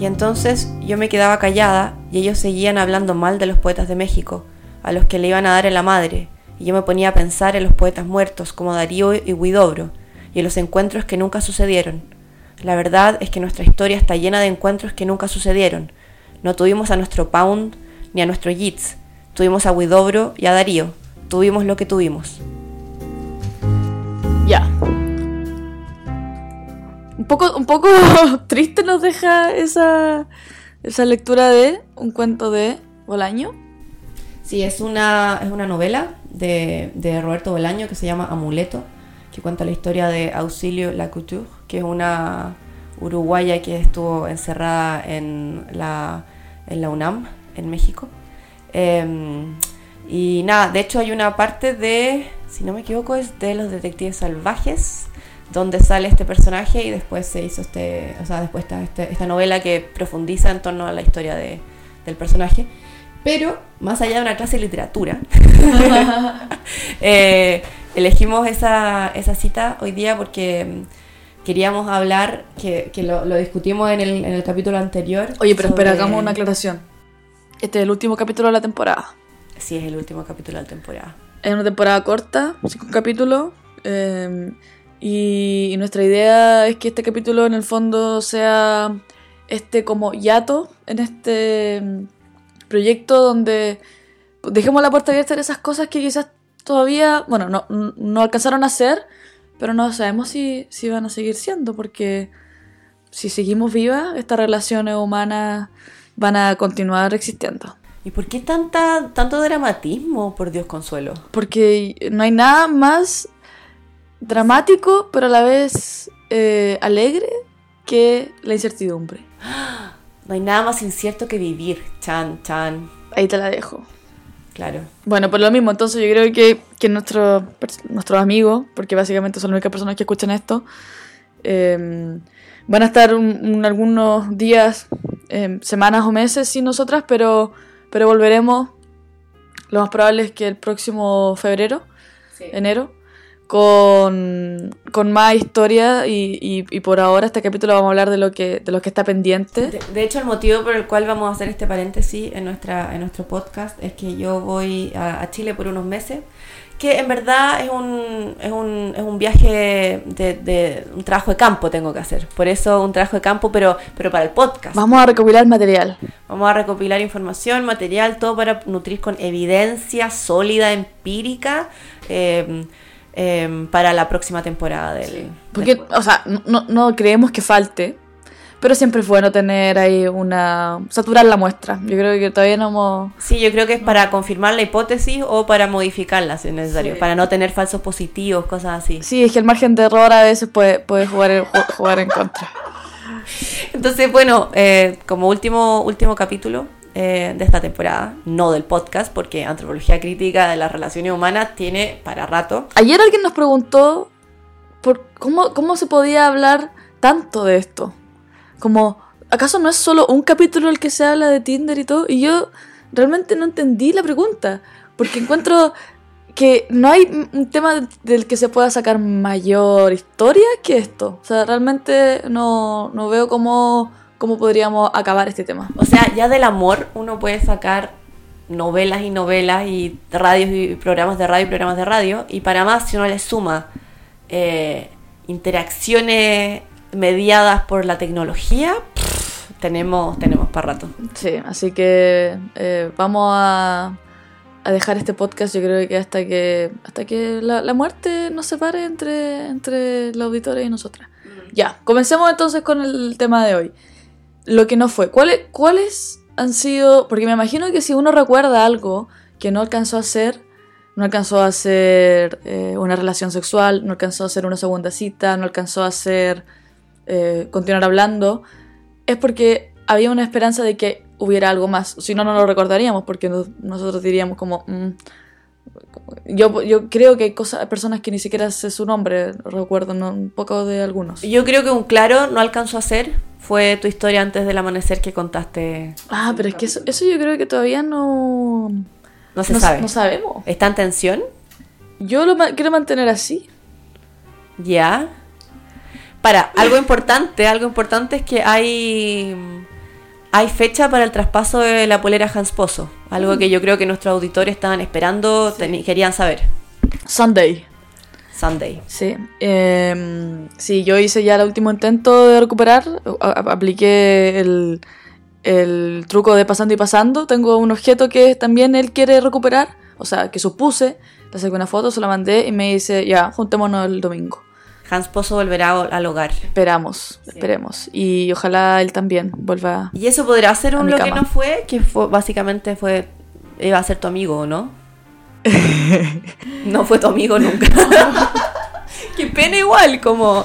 Y entonces yo me quedaba callada y ellos seguían hablando mal de los poetas de México, a los que le iban a dar en la madre, y yo me ponía a pensar en los poetas muertos como Darío y Huidobro, y en los encuentros que nunca sucedieron. La verdad es que nuestra historia está llena de encuentros que nunca sucedieron. No tuvimos a nuestro Pound ni a nuestro Yeats, tuvimos a Huidobro y a Darío, tuvimos lo que tuvimos. Ya. Un poco, un poco triste nos deja esa, esa lectura de un cuento de Bolaño. Sí, es una, es una novela de, de Roberto Bolaño que se llama Amuleto, que cuenta la historia de Auxilio Lacouture, que es una uruguaya que estuvo encerrada en la, en la UNAM, en México. Em, y nada, de hecho hay una parte de, si no me equivoco, es de los detectives salvajes, donde sale este personaje y después se hizo este, o sea, después está este- esta novela que profundiza en torno a la historia de- del personaje. Pero, más allá de una clase de literatura, eh, elegimos esa, esa cita hoy día porque mm, queríamos hablar, que, que lo, lo discutimos en el, en el capítulo anterior. Oye, pero espera, sobre- hagamos una aclaración. Este es el último capítulo de la temporada. Sí, es el último capítulo de la temporada. Es una temporada corta, cinco capítulos. eh, y, y nuestra idea es que este capítulo en el fondo sea este como hiato en este mm, proyecto donde dejemos la puerta abierta en esas cosas que quizás todavía, bueno, no, no alcanzaron a hacer, pero no sabemos si, si van a seguir siendo, porque si seguimos vivas, estas relaciones humanas van a continuar existiendo. ¿Y por qué tanta, tanto dramatismo, por Dios consuelo? Porque no hay nada más dramático, pero a la vez eh, alegre que la incertidumbre. No hay nada más incierto que vivir. Chan, chan. Ahí te la dejo. Claro. Bueno, por lo mismo, entonces yo creo que, que nuestros nuestros amigos, porque básicamente son las únicas personas que escuchan esto, eh, van a estar un- un- algunos días, eh, semanas o meses sin nosotras, pero, pero volveremos. Lo más probable es que el próximo febrero, enero, con, con más historia y, y- y por ahora este capítulo vamos a hablar de lo que, de lo que está pendiente. De, de hecho, el motivo por el cual vamos a hacer este paréntesis en, nuestra, en nuestro podcast es que yo voy a, a Chile por unos meses, que en verdad es un, es un, es un viaje de, de un trabajo de campo tengo que hacer. Por eso un trabajo de campo, pero, pero para el podcast. Vamos a recopilar material. Vamos a recopilar información, material, todo para nutrir con evidencia sólida, empírica, eh, eh, para la próxima temporada del... Porque, del- o sea, no- no, creemos que falte, pero siempre es bueno tener ahí una... saturar la muestra. Yo creo que todavía no hemos... Sí, yo creo que es para confirmar la hipótesis o para modificarla si es necesario, Sí. para no tener falsos positivos, cosas así. Sí, es que el margen de error a veces puede, puede jugar, ju- jugar en contra. Entonces, bueno, eh, como último, último capítulo eh, de esta temporada, no del podcast, porque Antropología Crítica de las Relaciones Humanas tiene para rato. Ayer alguien nos preguntó por cómo, cómo se podía hablar tanto de esto. Como, ¿acaso no es solo un capítulo el que se habla de Tinder y todo? Y yo realmente no entendí la pregunta. Porque encuentro que no hay un tema del que se pueda sacar mayor historia que esto. O sea, realmente no, no veo cómo, cómo podríamos acabar este tema. O sea, ya del amor uno puede sacar novelas y novelas y radios y programas de radio y programas de radio. Y para más, si uno le suma eh, interacciones mediadas por la tecnología, pff, tenemos, tenemos para rato. Sí, así que eh, vamos a, a dejar este podcast yo creo que hasta que hasta que la, la muerte nos separe entre, entre los auditores y nosotras. Ya, comencemos entonces con el tema de hoy. Lo que no fue. ¿Cuáles, ¿Cuáles han sido? Porque me imagino que si uno recuerda algo que no alcanzó a hacer, no alcanzó a hacer eh, una relación sexual, no alcanzó a hacer una segunda cita, no alcanzó a hacer eh, continuar hablando, es porque había una esperanza de que hubiera algo más. Si no, no lo recordaríamos, porque nos- nosotros diríamos como... mm, yo, yo creo que hay cosas, personas que ni siquiera sé su nombre, recuerdo un poco de algunos. Yo creo que un claro no alcanzó a ser fue tu historia antes del amanecer que contaste. Ah, pero es que eso, eso yo creo que todavía no... No se no, sabe. no sabemos. ¿Está en tensión? Yo lo ma- quiero mantener así. Ya. Para, algo importante, algo importante es que hay hay fecha para el traspaso de la polera Hans Pozo. Algo que yo creo que nuestros auditores estaban esperando, teni- querían saber. Sunday. Sunday. Sí. Eh, sí, yo hice ya el último intento de recuperar. a- apliqué el, el truco de pasando y pasando. Tengo un objeto que también él quiere recuperar. O sea, que supuse. Le saqué una foto, se la mandé y me dice, ya, juntémonos el domingo. Hans Pozo volverá al- hogar. Esperamos, esperemos. Y ojalá él también vuelva. Y eso podrá ser un lo que no fue, que fue, básicamente fue, iba a ser tu amigo, ¿no? no fue tu amigo nunca. Qué pena igual, como...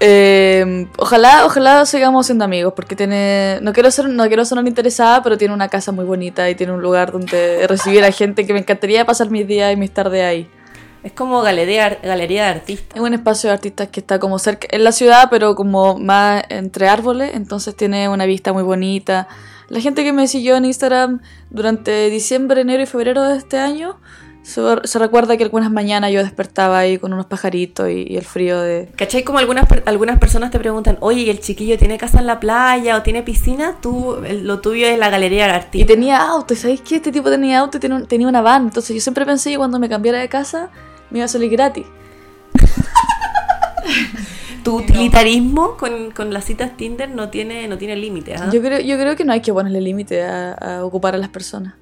Eh, ojalá, ojalá sigamos siendo amigos, porque tiene. No quiero ser, no quiero sonar interesada, pero tiene una casa muy bonita y tiene un lugar donde recibir a gente que me encantaría pasar mis días y mis tardes ahí. Es como galería, galería de artistas. Es un espacio de artistas que está como cerca, en la ciudad, pero como más entre árboles, entonces tiene una vista muy bonita. La gente que me siguió en Instagram durante diciembre, enero y febrero de este año, se, se recuerda que algunas mañanas yo despertaba ahí con unos pajaritos y, y el frío de... ¿Cachai? Como algunas, algunas personas te preguntan, oye, ¿y el chiquillo tiene casa en la playa o tiene piscina? Tú, lo tuyo es la galería del Y artista. tenía auto, ¿y ¿sabéis qué? Este tipo tenía auto y tenía, un- tenía una van. Entonces yo siempre pensé que cuando me cambiara de casa me iba a salir gratis. Tu utilitarismo con, con las citas Tinder no tiene, no tiene límite. ¿ah? Yo, creo, yo creo que no hay que ponerle límite a, a ocupar a las personas.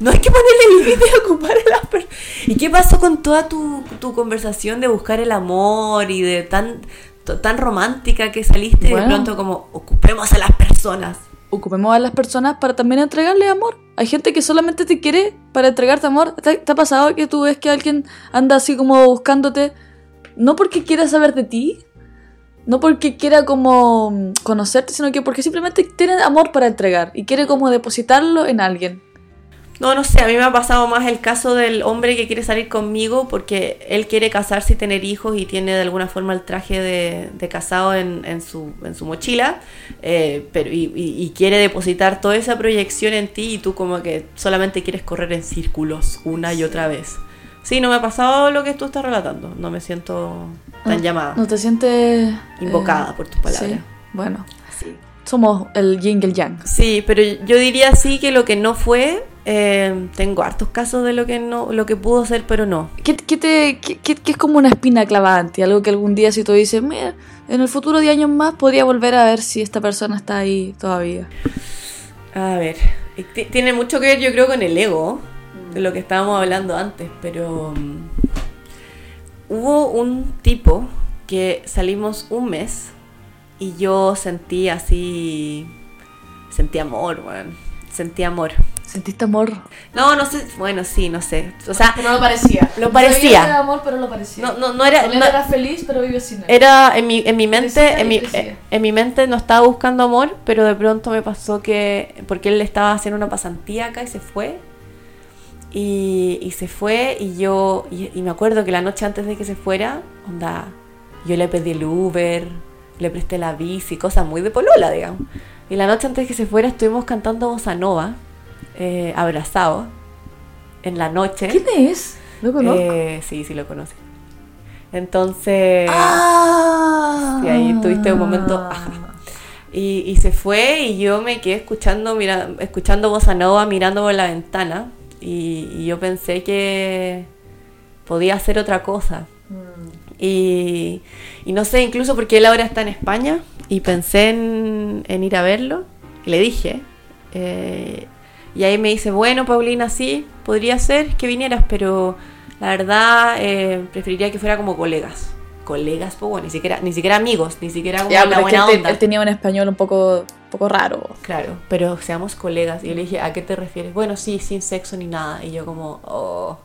No hay que ponerle límite a ocupar a las personas. ¿Y qué pasó con toda tu, tu conversación de buscar el amor y de tan, tan romántica que saliste Bueno. de pronto como ocupemos a las personas? Ocupemos a las personas para también entregarle amor. Hay gente que solamente te quiere para entregarte amor. ¿Te, te ha pasado que tú ves que alguien anda así como buscándote? No porque quiera saber de ti, no porque quiera como mm, conocerte, sino que porque simplemente tiene amor para entregar y quiere como depositarlo en alguien. No, no sé, a mí me ha pasado más el caso del hombre que quiere salir conmigo porque él quiere casarse y tener hijos y tiene de alguna forma el traje de, de casado en, en su, en su mochila eh, pero, y, y- y quiere depositar toda esa proyección en ti y tú como que solamente quieres correr en círculos una y otra vez. Sí, no me ha pasado lo que tú estás relatando, no me siento tan No- llamada, No te sientes... invocada eh, por tus palabras. Sí, bueno. Sí. Somos el yin y el yang. Sí, pero yo diría sí que lo que no fue, eh, tengo hartos casos de lo que no, lo que pudo ser, pero no. ¿Qué, qué te, qué, qué- qué es como una espina ti? Algo que algún día si tú dices, mira, en el futuro de años más podría volver a ver si esta persona está ahí todavía. A ver, eh, ti- tiene mucho que ver yo creo con el ego, de lo que estábamos hablando antes, pero mm, hubo un tipo que salimos un mes y yo sentí así, sentí amor, weón, sentí amor. ¿Sentiste amor? No, no sé, bueno, sí, no sé, o sea, Pero lo parecía. Lo parecía. amor, pero lo parecía. no, no, no era... no- feliz, pero vive sin él. Era en mi, en mi mente, en mi, eh, en mi mente no estaba buscando amor, pero de pronto me pasó que, porque él estaba haciendo una pasantía acá y se fue, y, y se fue, y yo, y, y me acuerdo que la noche antes de que se fuera, onda, yo le pedí el Uber, le presté la bici, cosas muy de polola, digamos. Y la noche antes de que se fuera estuvimos cantando bossa nova, eh, abrazados, en la noche. ¿Quién es? Lo conozco. Eh, sí, sí lo conocí. Entonces... ah. Y ahí tuviste un momento, ajá. Y, y se fue y yo me quedé escuchando, mira, escuchando Bossa Nova, mirando por la ventana. Y, y yo pensé que podía hacer otra cosa. Y, y no sé, incluso porque él ahora está en España y pensé en, en ir a verlo. Le dije. eh, y ahí me dice, bueno, Paulina, sí, podría ser que vinieras, pero la verdad eh, preferiría que fuera como colegas. Colegas, pues bueno, ni siquiera, ni siquiera amigos, ni siquiera como Ya, la pero es que buena él, onda. él tenía un español un poco, poco raro. Claro, pero seamos colegas. Y yo le dije, ¿a qué te refieres? Bueno, sí, sin sexo ni nada. Y yo como, oh,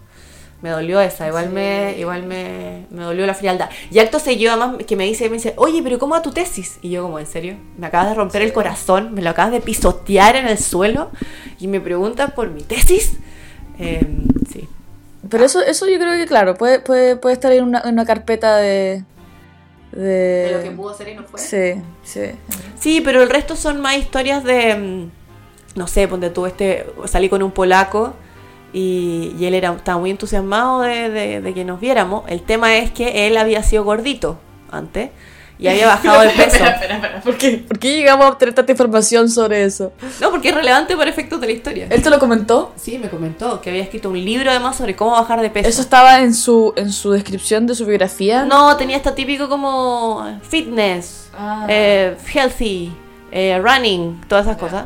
me dolió esa. Igual me igual me, me dolió la frialdad. Y acto seguido, además, que me dice, me dice, oye, pero ¿cómo va tu tesis? Y yo como, ¿en serio? Me acabas de romper el corazón, me lo acabas de pisotear en el suelo y me preguntas por mi tesis. Em, sí. Pero eso, eso yo creo que, claro, puede, puede, puede estar en una, en una carpeta de. de. ser y no fue. Sí, sí. Sí, pero el resto son más historias de, mm, no sé, ponte tú, este, salí con un polaco y, y él era, estaba muy entusiasmado de, de- de que nos viéramos. El tema es que él había sido gordito antes y había bajado de peso. espera, espera, espera. ¿Por qué? ¿Por qué llegamos a obtener tanta información sobre eso? No, porque es relevante por efectos de la historia. ¿Él te lo comentó? Sí, me comentó que había escrito un libro además sobre cómo bajar de peso. ¿Eso estaba en su, en su descripción de su biografía? No, tenía esto típico como fitness, Ah. eh, healthy, eh, running, todas esas cosas.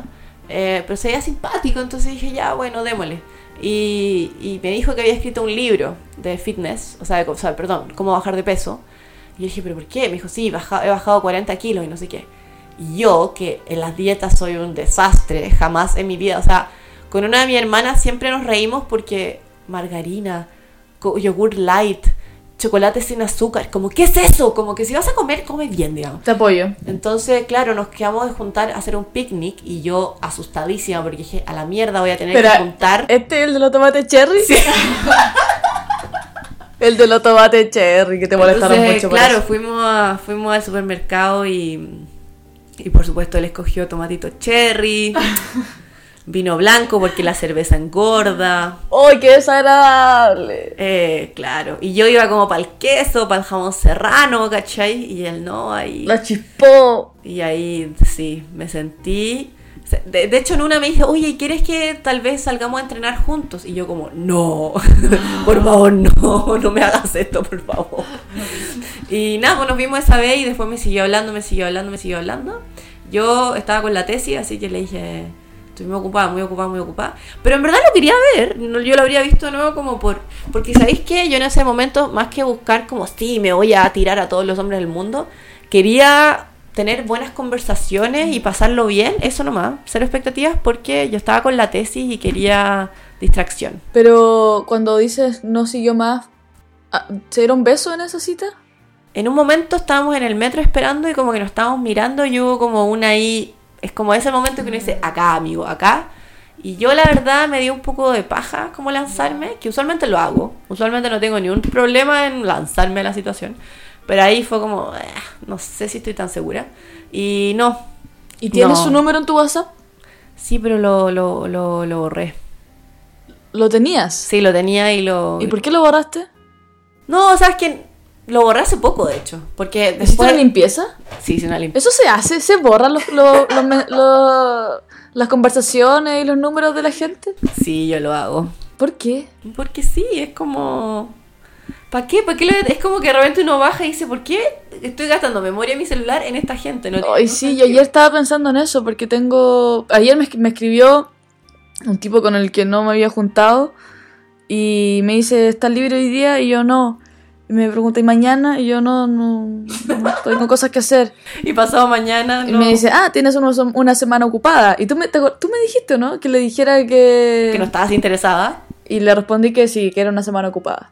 Eh, pero se veía simpático, entonces dije, ya, bueno, démosle. Y, y me dijo que había escrito un libro de fitness, o sea, de- o sea, perdón, cómo bajar de peso. Y yo dije, ¿pero por qué? Me dijo, sí, he bajado 40 kilos y no sé qué. Y yo, que en las dietas soy un desastre, jamás en mi vida, o sea, con una de mis hermanas siempre nos reímos porque margarina, yogur light, chocolate sin azúcar, como, ¿qué es eso? Como que si vas a comer, come bien, digamos. Te apoyo. Entonces, claro, nos quedamos de juntar a hacer un picnic y yo asustadísima porque dije, a la mierda voy a tener que juntar. ¿Este es el de los tomates cherry? el de los tomates cherry, que te molestaron Entonces, mucho. claro, fuimos, a- fuimos al supermercado y, y por supuesto él escogió tomatito cherry, vino blanco porque la cerveza engorda. ¡Ay, qué desagradable! Eh, claro, y yo iba como para el queso, para el jamón serrano, ¿cachai? Y él no, ahí. La chispó. Y ahí sí, me sentí. De, de hecho, en una me dice, oye, ¿quieres que tal vez salgamos a entrenar juntos? Y yo, como, no, por favor, no, no me hagas esto, por favor. Y nada, pues nos vimos esa vez y después me siguió hablando, me siguió hablando, me siguió hablando. Yo estaba con la tesis, así que le dije, estoy muy ocupada, muy ocupada, muy ocupada. Pero en verdad lo quería ver, no- yo lo habría visto de nuevo como por... Porque ¿sabéis qué? Yo en ese momento, más que buscar como, sí, me voy a tirar a todos los hombres del mundo, quería tener buenas conversaciones y pasarlo bien, eso nomás, cero expectativas, porque yo estaba con la tesis y quería distracción. Pero cuando dices no siguió más, ah, ¿se dieron beso en esa cita? En un momento estábamos en el metro esperando y como que nos estábamos mirando y hubo como una ahí, es como ese momento que uno dice, acá amigo, acá. Y yo la verdad me dio un poco de paja como lanzarme, que usualmente lo hago, usualmente no tengo ni un problema en lanzarme a la situación, pero ahí fue como, "Eh, no sé si estoy tan segura. Y no, ¿Y tienes No. su número en tu WhatsApp? sí, pero lo, lo, lo, lo borré. ¿Lo tenías? Sí, lo tenía y lo... ¿Y por qué lo borraste? No, sabes que lo borré hace poco, de hecho, porque ¿Hiciste después... una limpieza? Sí, hice una limpieza. Eso se hace, se borran los, los- los las conversaciones y los números de la gente. Sí, yo lo hago. ¿Por qué? Porque sí, es como... ¿Para qué? ¿Para qué le- Es como que de repente uno baja y dice, ¿por qué estoy gastando memoria en mi celular en esta gente? No, Ay, sí, yo ayer estaba pensando en eso porque tengo... Ayer me, me escribió un tipo con el que no me había juntado y me dice, ¿estás libre hoy día? Y yo no. Y me pregunta, ¿y mañana? Y yo no, no, no tengo cosas que hacer. Y pasado mañana... Y me dice, ah, tienes unos- una semana ocupada. Y tú me, te tú me dijiste, ¿no? Que le dijera que... Que no estabas interesada. Y le respondí que sí, que era una semana ocupada.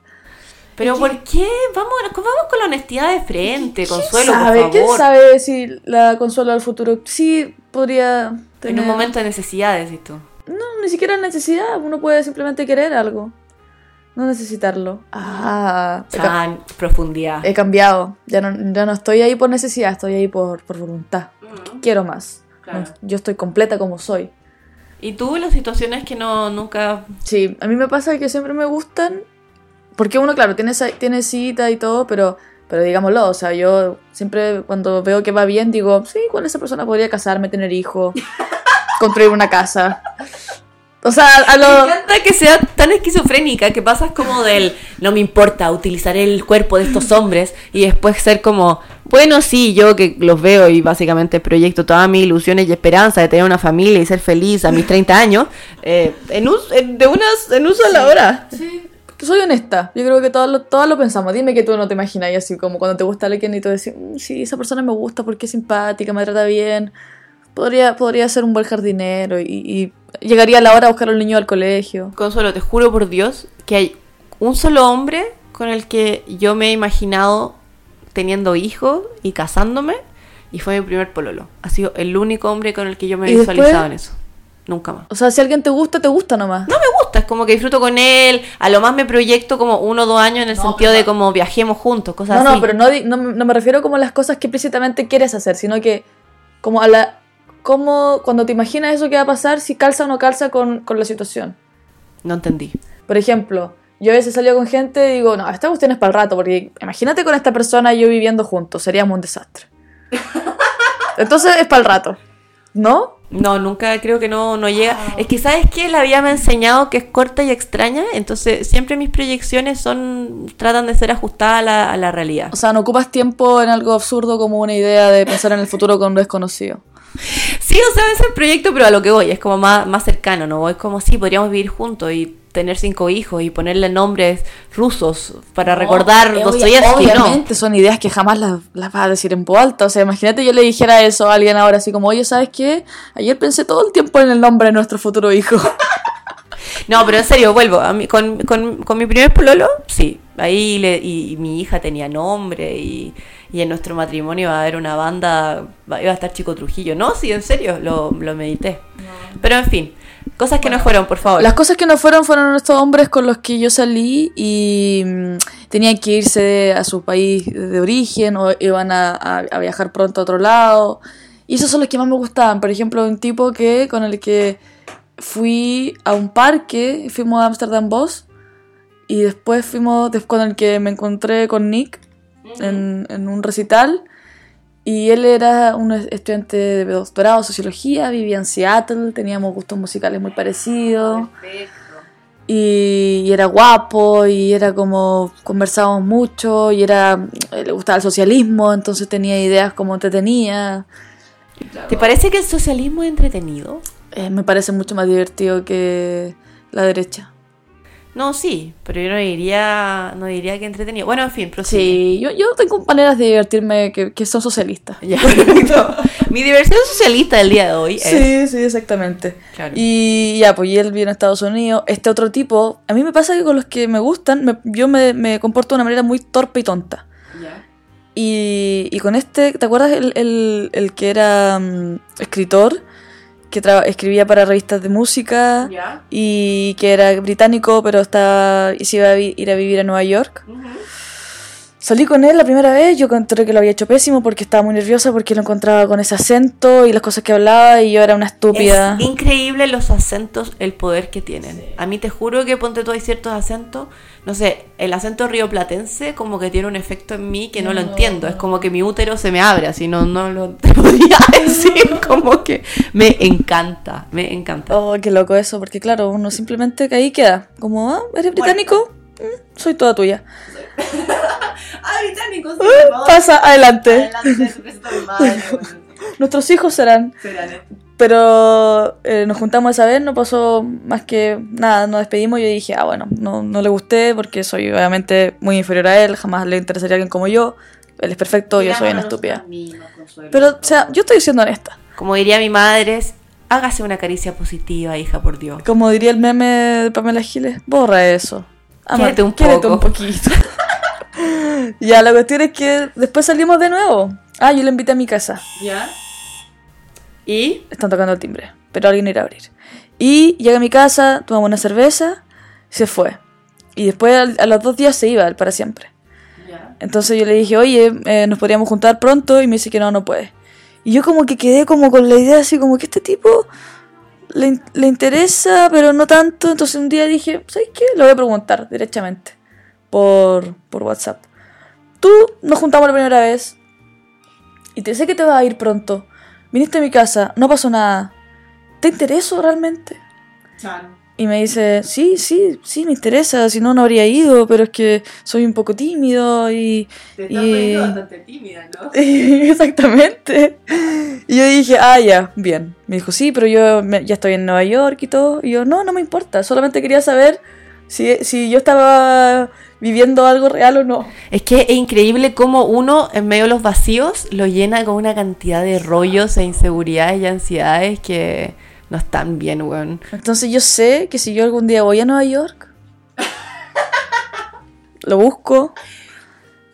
Pero ¿por qué? Vamos, vamos con la honestidad de frente, Consuelo, ¿Quién sabe? por ¿Quién favor. sabe si la Consuelo del futuro sí podría En un momento de necesidad, decís tú. No, ni siquiera necesidad. Uno puede simplemente querer algo. No necesitarlo. Ah, he, Tan profundidad. he cambiado. Ya no, ya no estoy ahí por necesidad, estoy ahí por, por voluntad. Quiero más. Claro. No, yo estoy completa como soy. ¿Y tú las situaciones que no nunca... Sí, a mí me pasa que siempre me gustan. Porque uno, claro, tiene, tiene cita y todo, pero, pero digámoslo, o sea, yo siempre cuando veo que va bien digo, sí, con esa persona podría casarme, tener hijos, construir una casa. O sea, a Me lo... encanta que sea tan esquizofrénica que pasas como del no me importa, utilizaré el cuerpo de estos hombres y después ser como, bueno, sí, yo que los veo y básicamente proyecto todas mis ilusiones y esperanzas de tener una familia y ser feliz a mis 30 años, eh, en, us- en- de unas, en uso a la hora. Soy honesta, yo creo que todos lo, todos lo pensamos. Dime que tú no te imaginas y así como cuando te gusta alguien y tú decís, "Mm, sí, esa persona me gusta porque es simpática, me trata bien, podría, podría ser un buen jardinero y, y llegaría a la hora a buscar al niño al colegio. Consuelo, te juro por Dios que hay un solo hombre con el que yo me he imaginado teniendo hijos y casándome y fue mi primer pololo. Ha sido el único hombre con el que yo me he visualizado en eso. Nunca más. O sea, si alguien te gusta, te gusta nomás. No me gusta, es como que disfruto con él, a lo más me proyecto como uno o dos años en el sentido de como viajemos juntos, cosas No, así. no, pero no, di- no, no me refiero como a las cosas que explícitamente quieres hacer, sino que como a la... Como cuando te imaginas eso que va a pasar, si calza o no calza con, con la situación. No entendí. Por ejemplo, Yo a veces salgo con gente y digo, no, esta cuestión es para el rato, porque imagínate con esta persona y yo viviendo juntos, seríamos un desastre. Entonces es para el rato, ¿no? No, nunca creo que no, no llega. Es que, ¿sabes qué? La vida me ha enseñado que es corta y extraña, entonces siempre mis proyecciones son tratan de ser ajustadas a la, a la realidad. O sea, no ocupas tiempo en algo absurdo como una idea de pensar en el futuro con un desconocido. Sí, o sea, es el proyecto, pero a lo que voy, es como más, más cercano, ¿no? Es como, sí, podríamos vivir juntos y tener cinco hijos y ponerle nombres rusos para recordar Obvia- Dostoyevsky, ¿no? Obviamente son ideas que jamás las, las vas a decir en voz alta. O sea, imagínate yo le dijera eso a alguien ahora así como, oye, ¿sabes qué? Ayer pensé todo el tiempo en el nombre de nuestro futuro hijo. No, pero en serio, vuelvo. A mí, con, con, con mi primer pololo, sí. Ahí le, y, y mi hija tenía nombre y, y en nuestro matrimonio iba a haber una banda, va- iba a estar Chico Trujillo. No, sí, en serio, lo, lo medité. Pero en fin, cosas que no fueron, por favor. Las cosas que no fueron fueron estos hombres con los que yo salí y mm, tenían que irse a su país de origen o iban a, a- a viajar pronto a otro lado. Y esos son los que más me gustaban. Por ejemplo, un tipo que con el que fui a un parque, fuimos a Amsterdam Boss y después fuimos des- con el que me encontré con Nick en, en un recital. Y él era un es- estudiante de doctorado en sociología, vivía en Seattle, teníamos gustos musicales muy parecidos. Y, y era guapo, y era como conversábamos mucho, y era le gustaba el socialismo, entonces tenía ideas como entretenidas. ¿Te parece que el socialismo es entretenido? Eh, me parece mucho más divertido que la derecha. No, sí, pero yo no diría, no diría que entretenido. Bueno, en fin, prosigue. Sí, yo, yo tengo maneras de divertirme que, que son socialistas. Ya. Mi diversión socialista del día de hoy es... Sí, sí, exactamente. Claro. Y ya, pues y él viene a Estados Unidos. Este otro tipo, a mí me pasa que con los que me gustan, me- yo me, me comporto de una manera muy torpe y tonta. Y, y con este, ¿te acuerdas el, el- el que era mm, escritor? Que escribía para revistas de música y que era británico, pero está, y se iba a ir a vivir a Nueva York. Salí con él la primera vez, yo encontré que lo había hecho pésimo porque estaba muy nerviosa porque lo encontraba con ese acento y las cosas que hablaba y yo era una estúpida. Es increíble los acentos, el poder que tienen. A mí te juro que ponte tú hay ciertos acentos, no sé, el acento rioplatense como que tiene un efecto en mí que no, lo entiendo. Es como que mi útero se me abre, así no, no lo te podría decir, como que me encanta, me encanta. Oh, qué loco eso, porque claro, uno simplemente que ahí queda. Como, ah, ¿eres británico? Mm, soy toda tuya. Ah, británicos, Pasa, adelante. Nuestros hijos serán. Pero eh, nos juntamos esa vez, no pasó más que nada, nos despedimos y yo dije, ah, bueno, no, no le gusté porque soy obviamente muy inferior a él, jamás le interesaría alguien como yo, él es perfecto, yo soy una estúpida. Pero, o sea, yo estoy siendo honesta. Como diría mi madre, es, hágase una caricia positiva, hija, por Dios. Como diría el meme de Pamela Giles, borra eso. Quiérete un poco. un poquito. ya, la cuestión es que después salimos de nuevo. Ah, yo le invité a mi casa. ¿Ya? ¿Y? Están tocando el timbre, pero alguien irá a abrir. Y llega a mi casa, tomamos una cerveza, se fue. Y después a los dos días se iba, él para siempre. Entonces yo le dije, oye, eh, nos podríamos juntar pronto, y me dice que no, no puede. Y yo como que quedé como con la idea así como que este tipo le, in- le interesa, pero no tanto. Entonces un día dije, ¿sabes qué? Le voy a preguntar directamente por, por WhatsApp. Tú nos juntamos la primera vez y te sé que te vas a ir pronto. Viniste a mi casa, no pasó nada. ¿Te intereso realmente? Y me dice, sí, sí, sí, me interesa, si no, no habría ido, pero es que soy un poco tímido y... y- tímida, ¿no? Exactamente. Y yo dije, ah, ya, bien. Me dijo, sí, pero yo me- ya estoy en Nueva York y todo. Y yo, no, no me importa, solamente quería saber si, si yo estaba viviendo algo real o no. Es que es increíble cómo uno, en medio de los vacíos, lo llena con una cantidad de rollos e inseguridades y ansiedades que no están bien, weón. Entonces yo sé que si yo algún día voy a Nueva York, lo busco.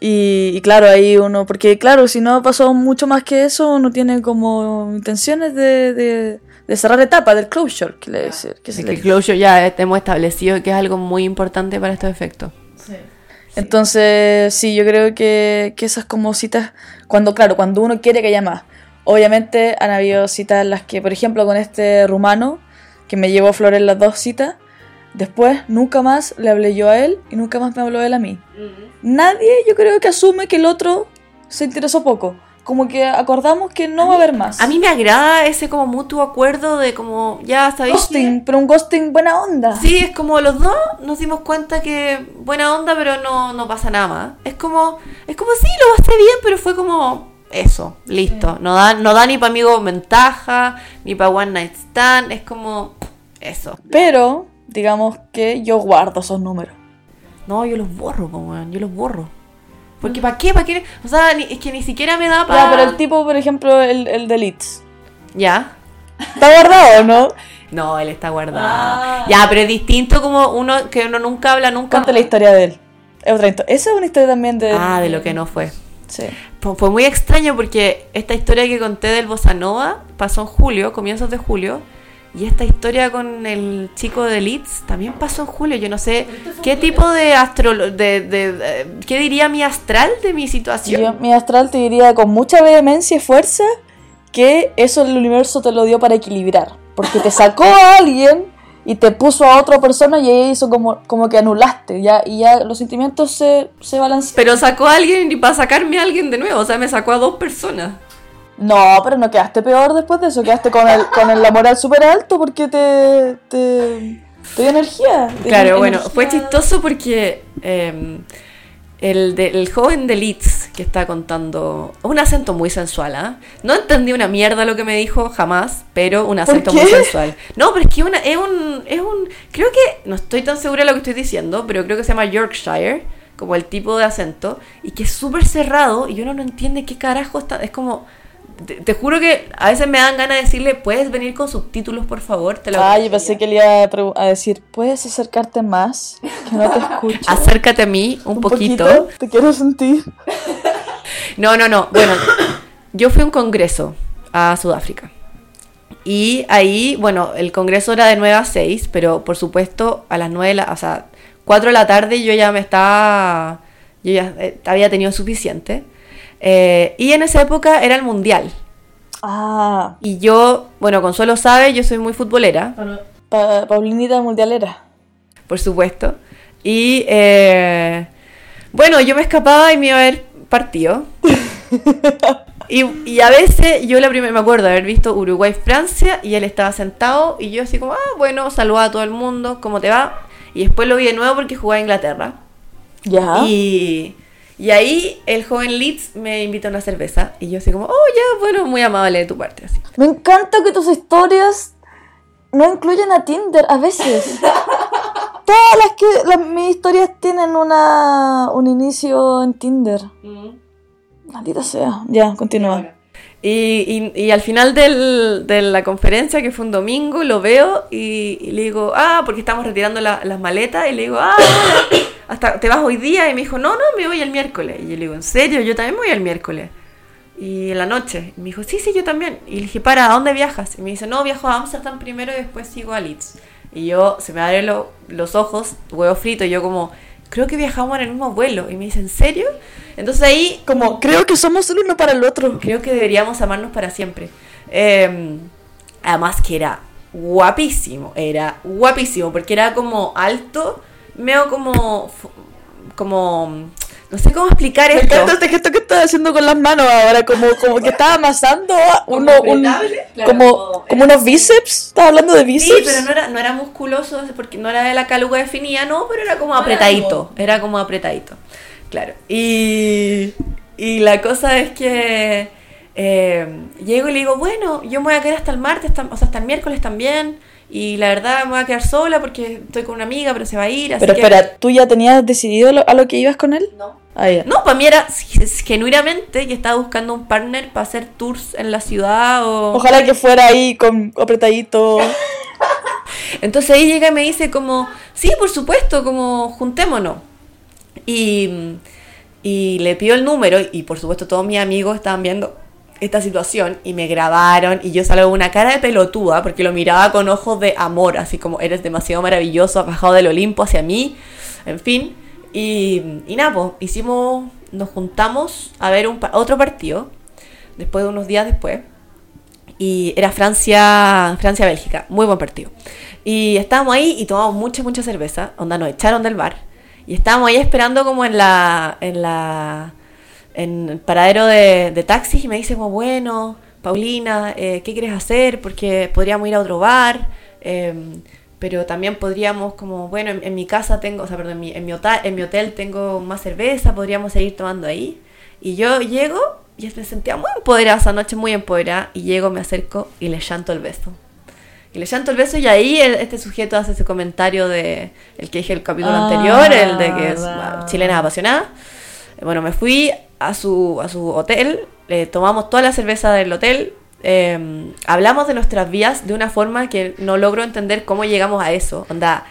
Y, y claro, ahí uno, porque claro, si no pasó mucho más que eso, uno tiene como intenciones de, de, de cerrar la etapa del closure, que le decir. Que Es el closure ya hemos establecido que es algo muy importante para estos efectos. Entonces, sí, yo creo que, que esas como citas, cuando, claro, cuando uno quiere que haya más. Obviamente han habido citas en las que, por ejemplo, con este rumano, que me llevó flores las dos citas, Después, nunca más le hablé yo a él y nunca más me habló él a mí. Nadie, yo creo que asume que el otro se interesó poco. Como que acordamos que no va a haber más. A mí me agrada ese como mutuo acuerdo de como, ya sabéis. ghosting, pero un ghosting buena onda. Sí, es como los dos nos dimos cuenta que buena onda, pero no, no pasa nada más. Es como, es como sí, lo pasé bien, pero fue como eso, listo. No da, no da ni para amigo ventaja, ni para one night stand, es como eso. Pero, digamos que yo guardo esos números. No, yo los borro, weón, yo los borro. Porque ¿para qué? ¿Para qué? O sea, ni- es que ni siquiera me da para... Ya, pero el tipo, por ejemplo, el, el de Leeds. ¿Ya? ¿Está guardado o no? No, él está guardado. Ah. Ya, pero es distinto como uno que uno nunca habla, nunca... Cuenta la historia de él. Es otra historia. Esa es una historia también de. Ah, de lo que no fue. Sí. Fue fue muy extraño porque esta historia que conté del Bossa Nova pasó en julio, comienzos de julio. Y esta historia con el chico de Leeds también pasó en julio. Yo no sé qué tipo de astro... De, de- de- ¿Qué diría mi astral de mi situación? Yo, mi astral te diría con mucha vehemencia y fuerza que eso el universo te lo dio para equilibrar. Porque te sacó a alguien y te puso a otra persona y ahí hizo como, como que anulaste. Ya, y ya los sentimientos se, se balancean. Pero sacó a alguien y para sacarme a alguien de nuevo. O sea, me sacó a dos personas. No, pero no quedaste peor después de eso. Quedaste con el, con el la moral súper alto porque te, te, te dio energía. Te dio Claro, bueno, energía. fue chistoso porque eh, el, de- el joven de Leeds que está contando, un acento muy sensual, ¿ah? No entendí una mierda lo que me dijo jamás, pero un acento muy sensual. No, pero es que una, es un, es un, creo que, no estoy tan segura de lo que estoy diciendo, pero creo que se llama Yorkshire, como el tipo de acento, y que es súper cerrado y uno no entiende qué carajo está, es como... Te, te juro que a veces me dan ganas de decirle, ¿puedes venir con subtítulos, por favor? Te lo Ah, yo pensé que le iba a, decir, ¿puedes acercarte más? Que no te escucho. Acércate a mí un, poquito. Te quiero sentir. No, no, no. Bueno, yo fui a un congreso a Sudáfrica. Y ahí, bueno, el congreso era de 9 a 6, pero por supuesto a las 9, de la- o sea, 4 de la tarde yo ya me estaba, yo ya eh, había tenido suficiente. Eh, y en esa época era el mundial. Ah, Y yo, bueno, Consuelo sabe, yo soy muy futbolera. pa- Paulinita Mundialera. por supuesto. Y eh, bueno, yo me escapaba y me iba a ver partido. y, y a veces yo la primera me acuerdo de haber visto Uruguay-Francia y él estaba sentado y yo así como, ah, bueno, saludaba a todo el mundo, ¿cómo te va? Y después lo vi de nuevo porque jugaba a Inglaterra. Ya. Y, y ahí el joven Leeds me invita a una cerveza y yo así como, oh, ya, bueno, muy amable de tu parte. Así. Me encanta que tus historias no incluyen a Tinder a veces. Todas las que las, mis historias tienen una un inicio en Tinder. Maldita sea. Ya, continúa. Y, y- al final del- de la conferencia, que fue un domingo, lo veo y, le digo, ah, porque estamos retirando la- las maletas, y le digo, ah, hasta te vas hoy día, y me dijo, no, no, me voy el miércoles. Y yo le digo, ¿en serio? Yo también voy el miércoles. Y en la noche. Y me dijo, sí, sí, yo también. Y le dije, para, ¿a dónde viajas? Y me dice, no, viajo a Amsterdam primero y después sigo a Leeds. Y yo, se me abren lo- los ojos, huevo frito, y yo como, creo que viajamos en el mismo vuelo. Y me dice, ¿en serio? Entonces ahí Como, creo que somos el uno para el otro. Creo que deberíamos amarnos para siempre. Eh, además que era guapísimo, era guapísimo, porque era como alto, medio como, como, no sé cómo explicar Me esto. encanta este gesto que estás haciendo con las manos ahora, como, como que estás amasando uno, un, claro, como, como- como unos bíceps. ¿Estás hablando de Sí, bíceps? pero no era, no era musculoso, porque no era de la caluga definida, no, pero era como apretadito, era como apretadito, claro. Y, y la cosa es que eh, llego y le digo, bueno, yo me voy a quedar hasta el martes, o sea, hasta el miércoles también, y la verdad me voy a quedar sola porque estoy con una amiga, pero se va a ir, así Pero que... espera, ¿tú ya tenías decidido lo- a lo que ibas con él? No. Ah. No, para mí era genuinamente que estaba buscando un partner para hacer tours en la ciudad o... Ojalá que fuera ahí con apretadito. Entonces ahí llega y me dice como, sí, por supuesto, como juntémonos. Y, y le pido el número y por supuesto todos mis amigos estaban viendo esta situación y me grabaron y yo salgo con una cara de pelotuda porque lo miraba con ojos de amor, así como eres demasiado maravilloso, has bajado del Olimpo hacia mí, en fin. Y, y nada, pues hicimos, nos juntamos a ver un, otro partido, después de unos días después. y era Francia, Francia-Bélgica, muy buen partido. Y estábamos ahí y tomamos mucha, mucha cerveza, onda nos echaron del bar. Y estábamos ahí esperando como en la, en la, en el paradero de, taxis y me dice como, bueno, Paulina, eh, ¿qué quieres hacer? Porque podríamos ir a otro bar, eh, pero también podríamos como, bueno, en, en mi casa tengo, o sea, perdón, en mi, en, mi hotel, en mi hotel tengo más cerveza, podríamos seguir tomando ahí. Y yo llego y me sentía muy empoderada esa noche, muy empoderada, y llego, me acerco y le llanto el beso. Y le llanto el beso y ahí el- este sujeto hace ese comentario de el que dije el capítulo Ah, anterior, el de que es verdad. una chilena apasionada. Bueno, me fui a su, a su hotel, eh, tomamos toda la cerveza del hotel, eh, hablamos de nuestras vías de una forma que no logro entender cómo llegamos a eso. Onda,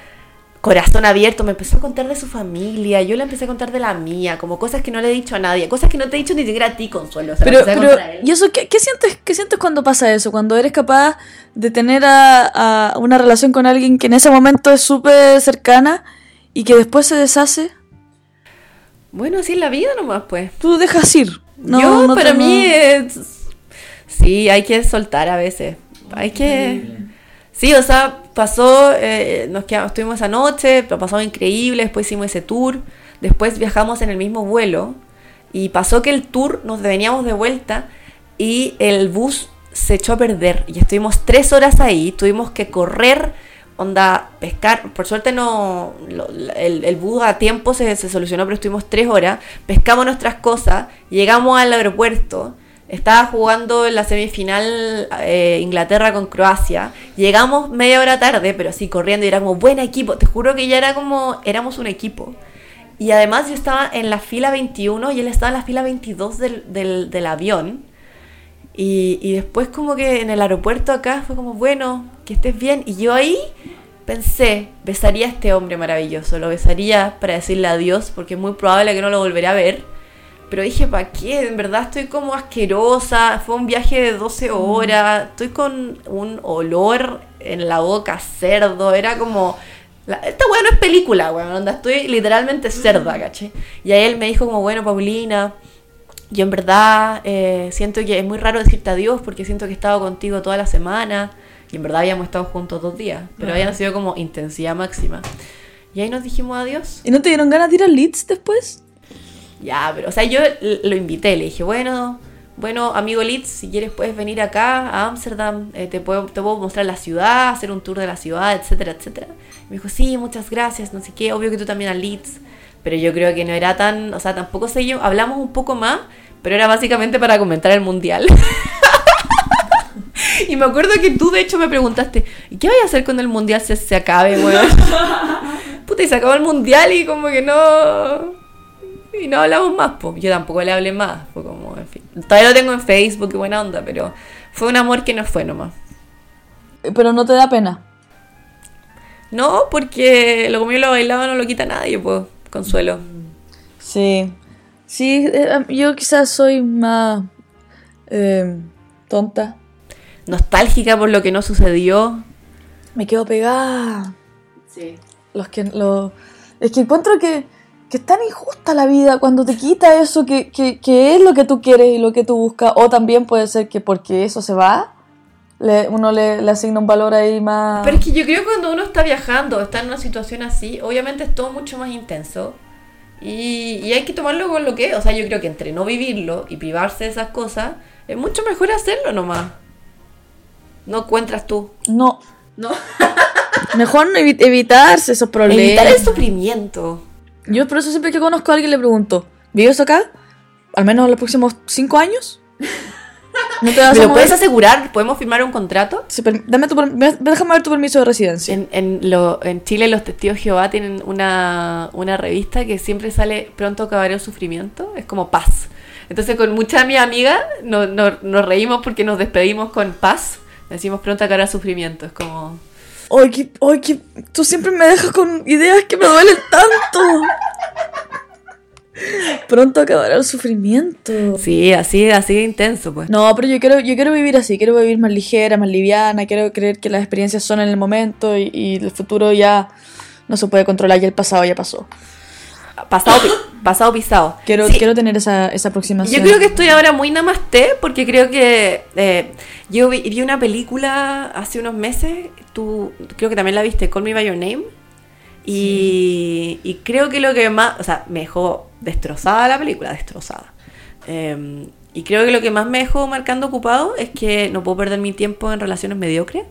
corazón abierto, me empezó a contar de su familia, yo le empecé a contar de la mía, como cosas que no le he dicho a nadie, cosas que no te he dicho ni siquiera a ti, Consuelo. se las Pero, pero, contar a él. ¿y eso qué, qué sientes, qué sientes cuando pasa eso? Cuando eres capaz de tener a, a una relación con alguien que en ese momento es súper cercana y que después se deshace, Bueno, así es la vida nomás, pues. tú dejas ir. No, Yo, no para mí, es- sí, hay que soltar a veces. Hay que... Sí, o sea, pasó, eh, nos quedamos, estuvimos esa noche, lo pasamos increíble, después hicimos ese tour, después viajamos en el mismo vuelo y pasó que el tour nos veníamos de vuelta y el bus se echó a perder y estuvimos tres horas ahí, tuvimos que correr, onda, pescar, por suerte no, lo- el, el bus a tiempo se, se solucionó, pero estuvimos tres horas, pescamos nuestras cosas, llegamos al aeropuerto, estaba jugando en la semifinal eh, Inglaterra con Croacia. Llegamos media hora tarde, pero así corriendo y era como buen equipo. Te juro que ya era como éramos un equipo. Y además yo estaba en la fila 21 y él estaba en la fila 22 del, del, del avión. Y, y después como que en el aeropuerto acá fue como, bueno, que estés bien. Y yo ahí pensé, besaría a este hombre maravilloso, lo besaría para decirle adiós, porque es muy probable que no lo volveré a ver. Pero dije, ¿para qué? En verdad estoy como asquerosa. Fue un viaje de 12 horas. Estoy con un olor en la boca cerdo. Era como... la- esta weá no es película, weón. Onda, estoy literalmente cerda, ¿caché? Y ahí él me dijo como, bueno, Paulina, yo en verdad eh, siento que es muy raro decirte adiós porque siento que he estado contigo toda la semana. Y en verdad habíamos estado juntos dos días. Pero habían sido como intensidad máxima. Y ahí nos dijimos adiós. ¿Y no te dieron ganas de ir al Leeds después? Ya, pero, o sea, yo lo invité, le dije, bueno, bueno, amigo Litz, si quieres puedes venir acá a Ámsterdam, eh, te, puedo, te puedo mostrar la ciudad, hacer un tour de la ciudad, etcétera, etcétera. Me dijo, sí, muchas gracias, no sé qué, obvio que tú también a Leeds, pero yo creo que no era tan, o sea, tampoco sé yo, hablamos un poco más, pero era básicamente para comentar el mundial. y me acuerdo que tú, de hecho, me preguntaste, ¿y qué voy a hacer cuando el mundial se, se acabe, weón? Puta, y se acabó el mundial y como que no. Y no hablamos más, pues. Yo tampoco le hablé más. Fue como, en fin. Todavía lo tengo en Facebook, qué buena onda, pero fue un amor que no fue nomás. Eh, Pero no te da pena. No, porque lo comió y lo bailaba no lo quita nadie, pues. Consuelo. Sí. Sí, eh, yo quizás soy más eh, tonta. Nostálgica por lo que no sucedió. Me quedo pegada. Sí. Los que lo es que encuentro que, que es tan injusta la vida cuando te quita eso que, que, que es lo que tú quieres y lo que tú buscas. O también puede ser que porque eso se va, le- uno le, le asigna un valor ahí más. Pero es que yo creo que cuando uno está viajando, está en una situación así, obviamente es todo mucho más intenso. Y, y hay que tomarlo con lo que es. O sea, yo creo que entre no vivirlo y privarse de esas cosas, es mucho mejor hacerlo nomás. No encuentras tú. No, No. mejor evitarse esos problemas. Evitar el sufrimiento. Yo por eso siempre que conozco a alguien le pregunto, ¿vives acá? ¿Al menos los próximos cinco años? ¿No te vas ¿Me a puedes asegurar? ¿Podemos firmar un contrato? Sí, dame tu, déjame ver tu permiso de residencia. En, en, lo, en Chile los testigos Jehová tienen una, una revista que siempre sale pronto acabará el sufrimiento. Es como paz. Entonces con muchas de mis amigas no- no- nos reímos porque nos despedimos con paz. Decimos pronto acabará sufrimiento. Es como... Ay, que tú siempre me dejas con ideas que me duelen tanto. Pronto acabará el sufrimiento. Sí, así, así de intenso pues. No, pero yo quiero, yo quiero vivir así, quiero vivir más ligera, más liviana, quiero creer que las experiencias son en el momento y, y el futuro ya no se puede controlar, ya el pasado ya pasó. pasado, pasado pisado. Quiero, Sí, quiero tener esa, esa aproximación. Yo creo que estoy ahora muy namaste porque creo que eh, yo vi, vi una película hace unos meses, tú creo que también la viste, Call Me By Your Name, y, y creo que lo que más, o sea, me dejó destrozada la película, destrozada. Eh, y creo que lo que más me dejó marcando ocupado es que no puedo perder mi tiempo en relaciones mediocres.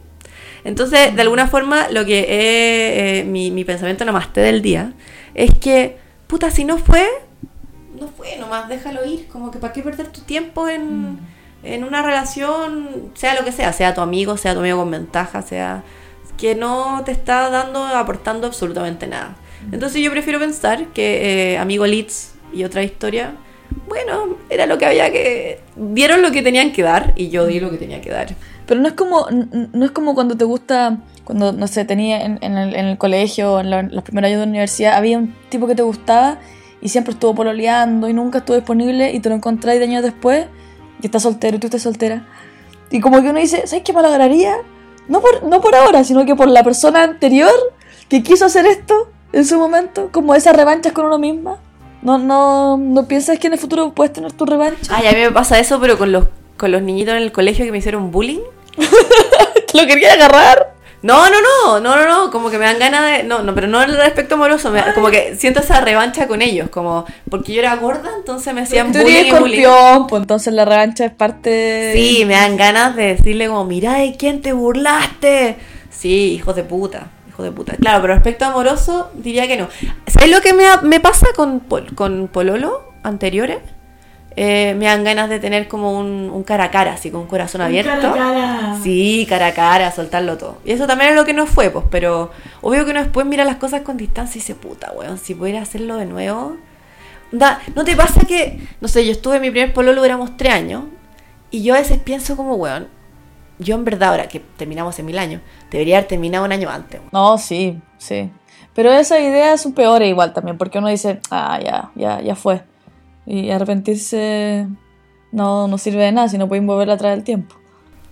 Entonces, de alguna forma, lo que he, eh, mi, mi pensamiento namaste del día es que, puta, si no fue, no fue, nomás déjalo ir. Como que para qué perder tu tiempo en, en una relación, sea lo que sea, sea tu amigo, sea tu amigo con ventaja, sea que no te está dando, aportando absolutamente nada. Entonces yo prefiero pensar que eh, Amigo Leeds y otra historia, bueno, era lo que había que... Dieron lo que tenían que dar y yo di lo que tenía que dar. Pero no es como no es como cuando te gusta, cuando, no sé, tenía en, en el, en el colegio, en, la- en los primeros años de la universidad, había un tipo que te gustaba y siempre estuvo pololeando y nunca estuvo disponible y te lo encontráis de años después y estás soltero y tú estás soltera. Y como que uno dice, ¿sabes qué me lograría? No por, no por ahora, sino que por la persona anterior que quiso hacer esto en su momento, como esas revanchas con uno misma. No, no, no piensas que en el futuro puedes tener tu revancha. Ay, a mí me pasa eso, pero con los, con los niñitos en el colegio que me hicieron bullying. ¿Lo quería agarrar? No, no, no, no, no, no, como que me dan ganas de... No, no, pero no el aspecto amoroso, me- como que siento esa revancha con ellos, como porque yo era gorda, entonces me hacían Tú bullying eres y bullying. escorpión, pues entonces la revancha es parte. Sí, me dan ganas de decirle como, mira de quién te burlaste. Sí, hijos de puta, hijos de puta. Claro, pero respecto amoroso, diría que no. ¿Sabes lo que me, me pasa con, con Pololo anteriores? Eh, me dan ganas de tener como un, un cara a cara, así con un corazón abierto. Sí, cara a cara, soltarlo todo. Y eso también es lo que no fue, pues, pero obvio que uno después mira las cosas con distancia y dice, puta, weón, si pudiera hacerlo de nuevo. Da, ¿No te pasa que, no sé, yo estuve en mi primer pololo, éramos tres años, y yo a veces pienso como, weón, yo en verdad, ahora que terminamos en mil años, debería haber terminado un año antes. weón. No, sí, sí. Pero esas ideas son peores igual también, porque uno dice, ah, ya, ya, ya fue. Y arrepentirse no, no sirve de nada si no pueden volver atrás del tiempo.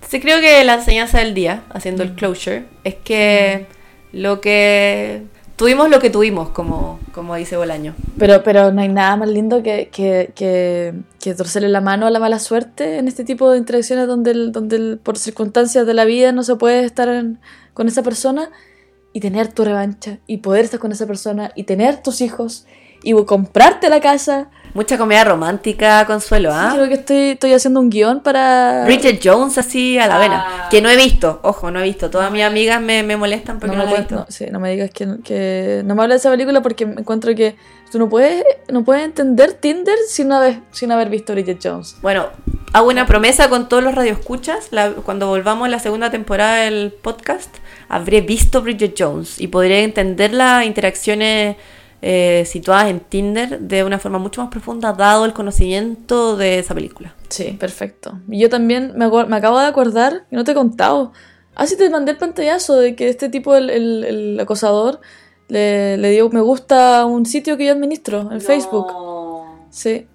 Sí, creo que la enseñanza del día, haciendo el closure, es que lo que tuvimos lo que tuvimos, como, como dice Bolaño. Pero, pero no hay nada más lindo que, que, que, que torcerle la mano a la mala suerte en este tipo de interacciones donde, el- donde el- por circunstancias de la vida no se puede estar en- con esa persona y tener tu revancha y poder estar con esa persona y tener tus hijos y comprarte la casa. Mucha comedia romántica, Consuelo, ¿ah? Creo que estoy, estoy haciendo un guion para... Bridget Jones así a la Ah. vena. Que no he visto, ojo, no he visto. Todas mis amigas me, me molestan porque no, me la he visto. no, sí, no me digas que, que no me hables de esa película porque me encuentro que tú no puedes, no puedes entender Tinder sin haber, sin haber visto Bridget Jones. Bueno, hago una promesa con todos los radioescuchas. La, cuando volvamos a la segunda temporada del podcast, habré visto Bridget Jones y podré entender las interacciones eh, situadas en Tinder de una forma mucho más profunda, dado el conocimiento de esa película. Sí, perfecto. Y yo también me, me acabo de acordar, que no te he contado. Ah, sí, te mandé el pantallazo de que este tipo, el, el- el acosador, le, le dio me gusta a un sitio que yo administro en Facebook. Sí,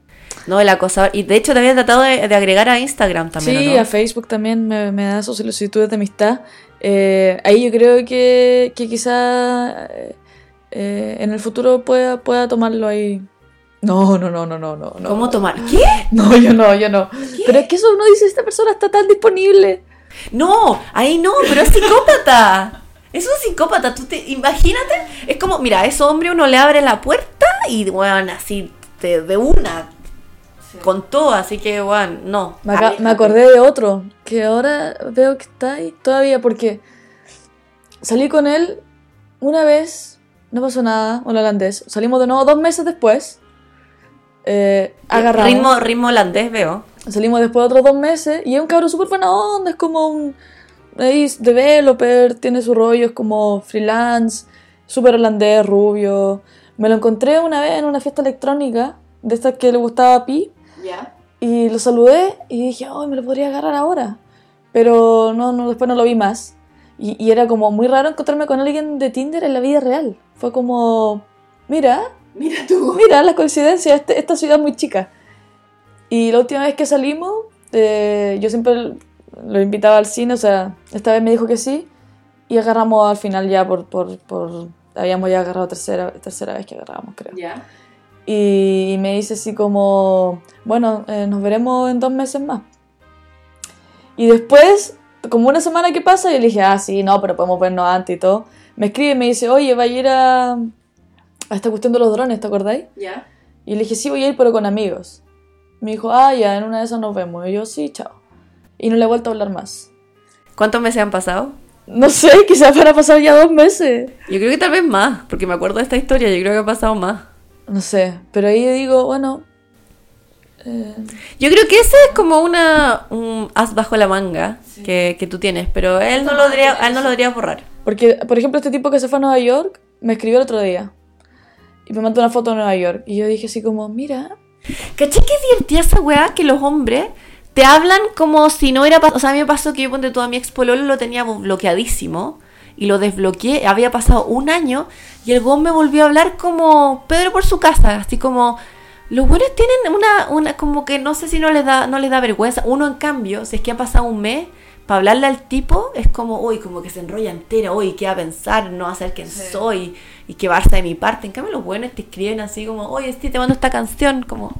No, el acosador. Y de hecho, te había tratado de, de agregar a Instagram también. sí a Facebook también me, me da sus solicitudes de amistad. Eh, ahí yo creo que, que quizá eh, en el futuro pueda, pueda tomarlo ahí. No, no, no, no, no, no. ¿Cómo tomar? ¿Qué? No, yo no, yo no. Pero es que eso uno dice, esta persona está tan disponible. No, ahí no, pero es psicópata. Es un psicópata, tú te imagínate, es como, mira, a ese hombre uno le abre la puerta y bueno, así de, de una con todo, así que bueno, no. Me acordé de otro, que ahora veo que está ahí todavía porque salí con él una vez, no pasó nada, un holandés. Salimos de nuevo dos meses después. Eh, agarramos. Ritmo, ritmo holandés veo. Salimos después de otros dos meses y es un cabro súper buena onda, es como un ahí, developer, tiene su rollo, es como freelance, súper holandés, rubio. Me lo encontré una vez en una fiesta electrónica, de estas que le gustaba a Pi, Ya. y lo saludé y dije, oh, me lo podría agarrar ahora. Pero no, no después no lo vi más. Y, y era como muy raro encontrarme con alguien de Tinder en la vida real. Fue como, mira, Mira tú. Mira la coincidencia, este- esta ciudad es muy chica. Y la última vez que salimos, eh, yo siempre lo invitaba al cine, o sea, esta vez me dijo que sí, y agarramos al final ya por, por, por habíamos ya agarrado tercera, tercera vez que agarrábamos, creo. Ya. Y me dice así como, bueno, eh, nos veremos en dos meses más. Y después, como una semana que pasa, yo le dije, ah, sí, no, pero podemos vernos antes y todo. Me escribe y me dice, oye, va a ir a, a esta cuestión de los drones, ¿te acordáis? ¿Ya? Y le dije, sí, voy a ir, pero con amigos. Me dijo, ah, ya, en una de esas nos vemos. Y yo, sí, chao. Y no le he vuelto a hablar más. ¿Cuántos meses han pasado? No sé, quizás van a pasar ya dos meses. Yo creo que tal vez más, porque me acuerdo de esta historia, yo creo que ha pasado más. No sé, pero ahí digo, bueno... eh, Yo creo que ese es como una un as bajo la manga que, que tú tienes, pero él no lo diría, a él no lo diría borrar. porque, por ejemplo, este tipo que se fue a Nueva York me escribió el otro día. Y me mandó una foto de Nueva York. Y yo dije así como, mira... ¿Cachai que divertida esa weá que los hombres te hablan como si no era pasado? O sea, a mí me pasó que yo ponte todo a mi ex pololo lo tenía bloqueadísimo y lo desbloqueé. Había pasado un año y el weón me volvió a hablar como Pedro por su casa, así como. Los buenos tienen una, una, como que no sé si no les da, no les da vergüenza. Uno, en cambio, si es que ha pasado un mes, para hablarle al tipo, es como, uy, como que se enrolla entera, uy, ¿qué va a pensar? No va a ser quién soy y que barça de mi parte. En cambio, los buenos te escriben así como, oye, sí, te mando esta canción, como,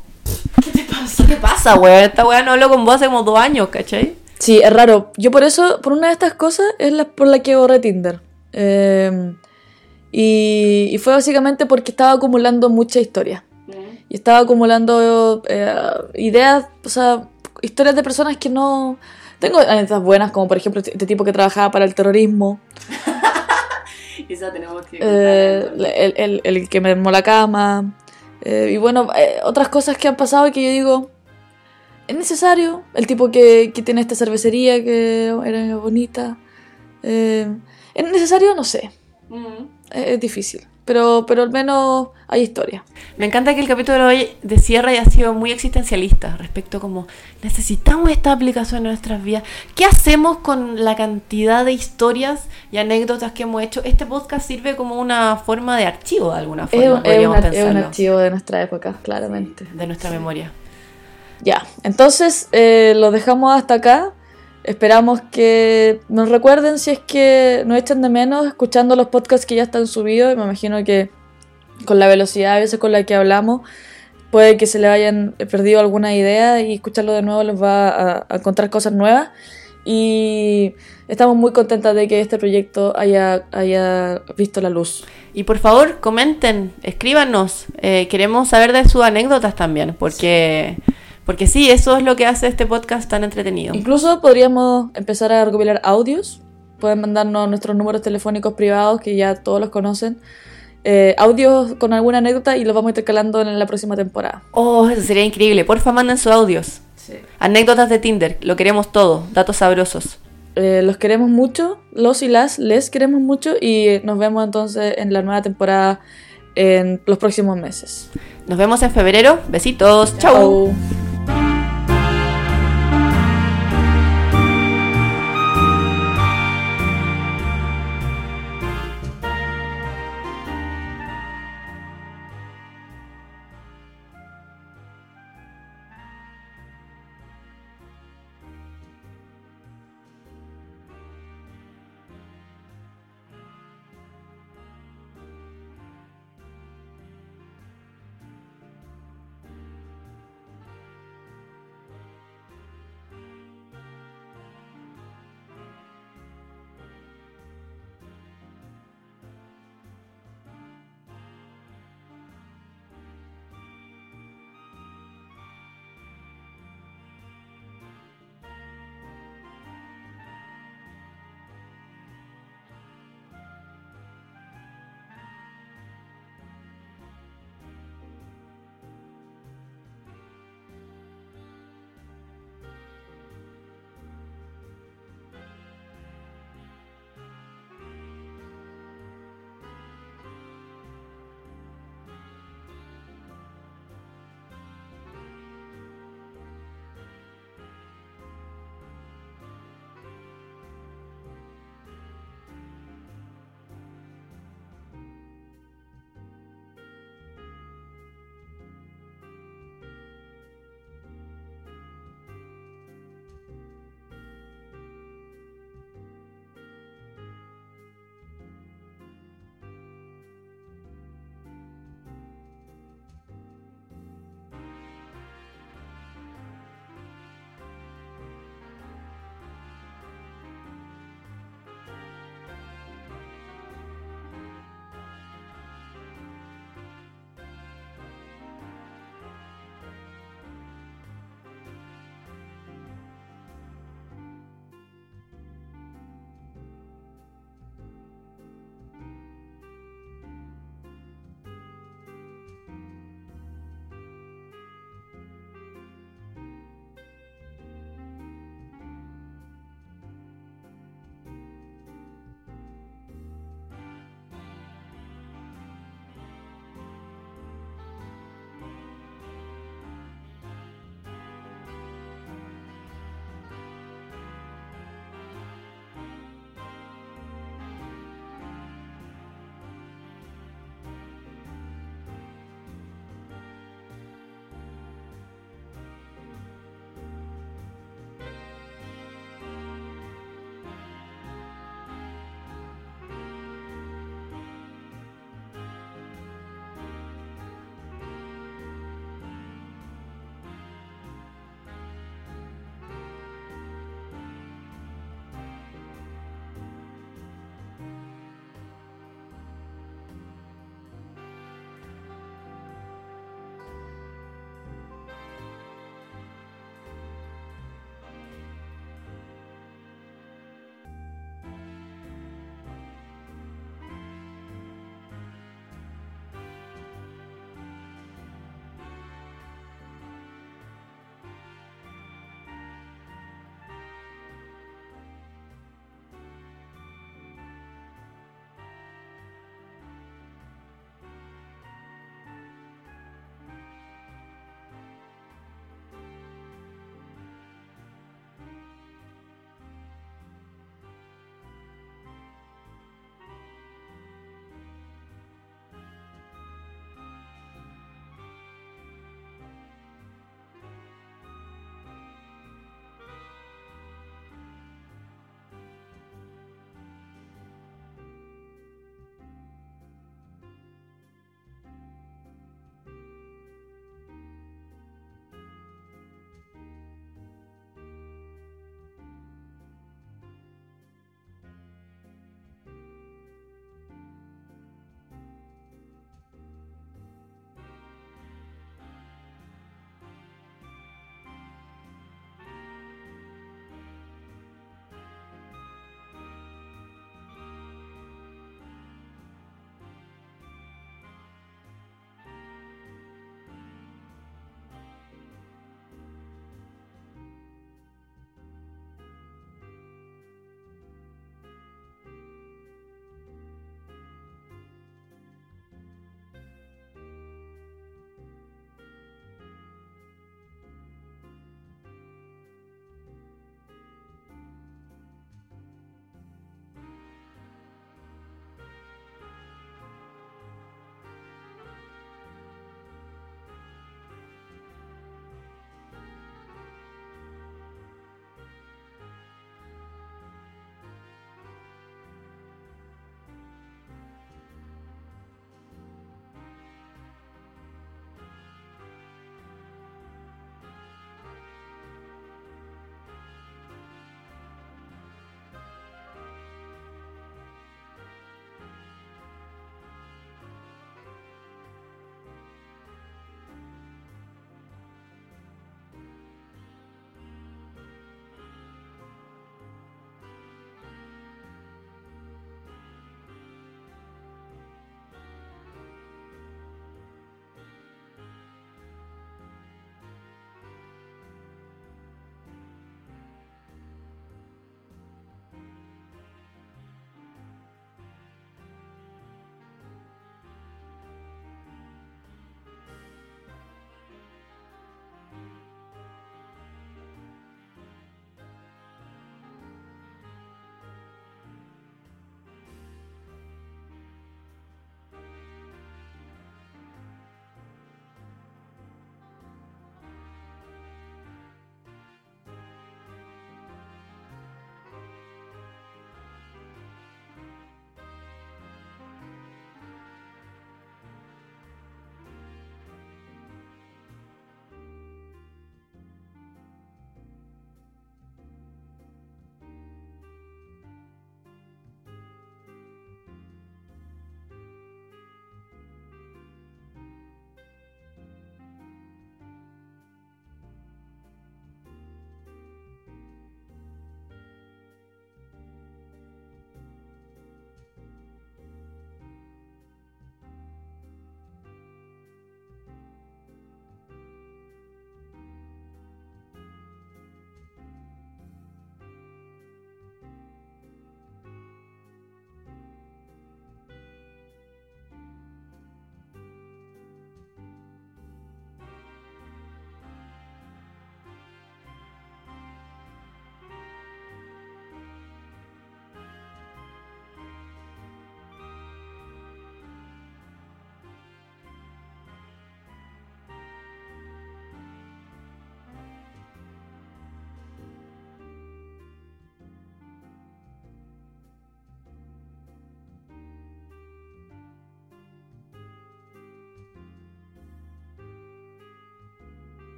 ¿qué te pasa? ¿Qué pasa, weón? Esta weá no habló con vos hace como dos años, ¿cachai? Sí, es raro. Yo por eso, por una de estas cosas, es la por la que borré Tinder. Eh, y, y fue básicamente porque estaba acumulando mucha historia. Y estaba acumulando eh, ideas, o sea, historias de personas que no... Tengo anécdotas buenas, como por ejemplo este tipo que trabajaba para el terrorismo, Esa tenemos que eh, el, el- el que me armó la cama, eh, y bueno, otras cosas que han pasado y que yo digo, ¿es necesario? El tipo que, que tiene esta cervecería que era bonita, eh, ¿es necesario? No sé, es, es difícil, pero, pero al menos hay historia. Me encanta que el capítulo de hoy de cierre haya sido muy existencialista respecto como necesitamos esta aplicación en nuestras vidas. ¿Qué hacemos con la cantidad de historias y anécdotas que hemos hecho? Este podcast sirve como una forma de archivo de alguna Es, forma, un- podríamos es un archivo de nuestra época, claramente. de nuestra memoria. Ya, entonces eh, lo dejamos hasta acá. Esperamos que nos recuerden si es que nos echan de menos escuchando los podcasts que ya están subidos. Y me imagino que con la velocidad a veces con la que hablamos, puede que se le hayan perdido alguna idea y escucharlo de nuevo les va a, a encontrar cosas nuevas. Y estamos muy contentas de que este proyecto haya, haya visto la luz. Y por favor, comenten, escríbanos. Eh, queremos saber de sus anécdotas también, porque, porque sí, eso es lo que hace este podcast tan entretenido. Incluso podríamos empezar a recopilar audios. Pueden mandarnos nuestros números telefónicos privados, que ya todos los conocen. eh, audios con alguna anécdota y los vamos intercalando en la próxima temporada. Oh, eso sería increíble. Porfa, manden sus audios. Anécdotas de Tinder, lo queremos todo. Datos sabrosos. Eh, los queremos mucho, los y las les queremos mucho y nos vemos entonces en la nueva temporada en los próximos meses. Nos vemos en febrero. Besitos. Chau. Chao.